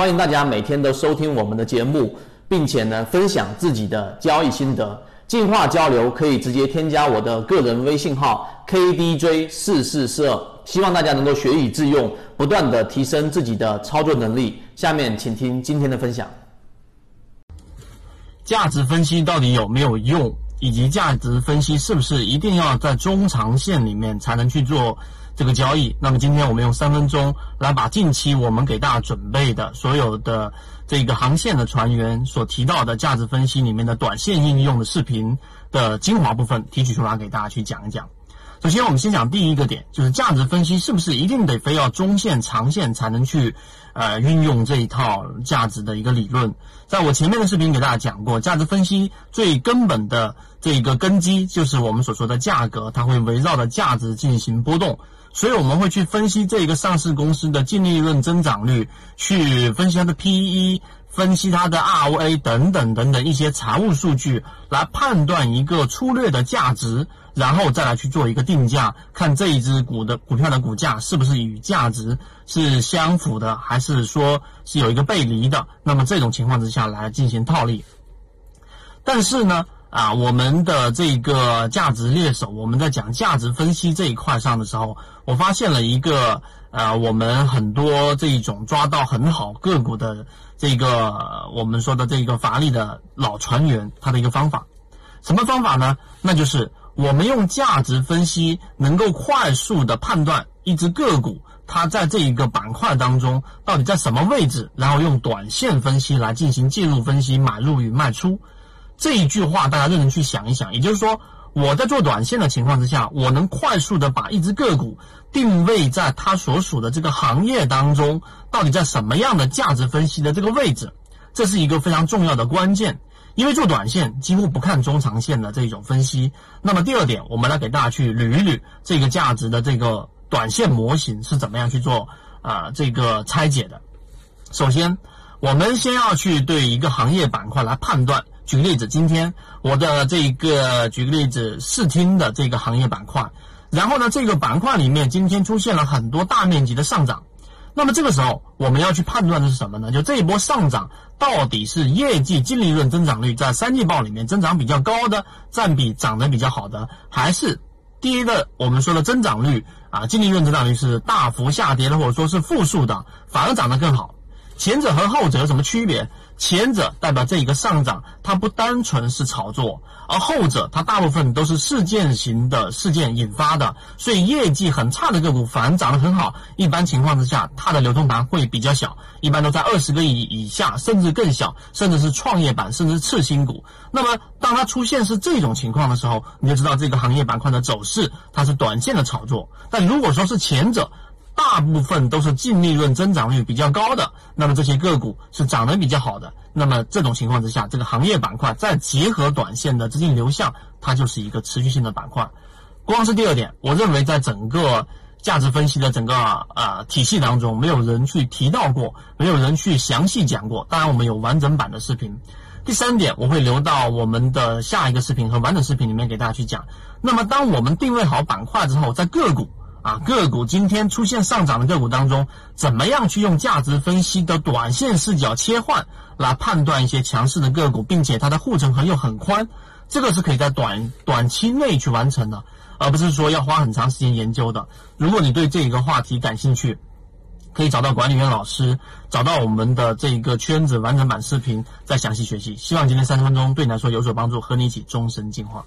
欢迎大家每天都收听我们的节目，并且呢分享自己的交易心得。进化交流可以直接添加我的个人微信号 KDJ 四四四二，希望大家能够学以致用，不断的提升自己的操作能力。下面请听今天的分享。价值分析到底有没有用？以及价值分析是不是一定要在中长线里面才能去做这个交易？那么今天我们用三分钟来把近期我们给大家准备的所有的这个航线的船员所提到的价值分析里面的短线应用的视频的精华部分提取出来给大家去讲一讲。首先，我们先讲第一个点，就是价值分析是不是一定得非要中线、长线才能去呃运用这一套价值的一个理论？在我前面的视频给大家讲过，价值分析最根本的这一个根基就是我们所说的价格，它会围绕着价值进行波动，所以我们会去分析这个上市公司的净利润增长率，去分析它的 PE。分析它的 ROA 等等等等一些财务数据，来判断一个粗略的价值，然后再来去做一个定价，看这一只股的股票的股价是不是与价值是相符的，还是说是有一个背离的。那么这种情况之下来进行套利。但是呢，啊，我们的这个价值猎手，我们在讲价值分析这一块上的时候，我发现了一个，呃，我们很多这一种抓到很好个股的。这个我们说的这个法力的老船员，他的一个方法，什么方法呢？那就是我们用价值分析，能够快速的判断一只个股，它在这一个板块当中到底在什么位置，然后用短线分析来进行介入分析，买入与卖出。这一句话大家认真去想一想，也就是说。我在做短线的情况之下，我能快速的把一只个股定位在它所属的这个行业当中，到底在什么样的价值分析的这个位置，这是一个非常重要的关键。因为做短线几乎不看中长线的这种分析。那么第二点，我们来给大家去捋一捋这个价值的这个短线模型是怎么样去做啊这个拆解的。首先，我们先要去对一个行业板块来判断。举个例子，今天我的这个举个例子，视听的这个行业板块，然后呢，这个板块里面今天出现了很多大面积的上涨，那么这个时候我们要去判断的是什么呢？就这一波上涨到底是业绩净利润增长率在三季报里面增长比较高的，占比涨得比较好的，还是第一个我们说的增长率啊，净利润增长率是大幅下跌的，或者说是负数的，反而涨得更好。前者和后者有什么区别？前者代表这一个上涨，它不单纯是炒作，而后者它大部分都是事件型的事件引发的，所以业绩很差的个股反而涨得很好。一般情况之下，它的流通盘会比较小，一般都在二十个亿以下，甚至更小，甚至是创业板，甚至是次新股。那么，当它出现是这种情况的时候，你就知道这个行业板块的走势它是短线的炒作。但如果说是前者，大部分都是净利润增长率比较高的，那么这些个股是涨得比较好的。那么这种情况之下，这个行业板块再结合短线的资金流向，它就是一个持续性的板块。光是第二点，我认为在整个价值分析的整个呃体系当中，没有人去提到过，没有人去详细讲过。当然，我们有完整版的视频。第三点，我会留到我们的下一个视频和完整视频里面给大家去讲。那么，当我们定位好板块之后，在个股。啊，个股今天出现上涨的个股当中，怎么样去用价值分析的短线视角切换来判断一些强势的个股，并且它的护城河又很宽，这个是可以在短短期内去完成的，而不是说要花很长时间研究的。如果你对这一个话题感兴趣，可以找到管理员老师，找到我们的这一个圈子完整版视频，再详细学习。希望今天三十分钟对你来说有所帮助，和你一起终身进化。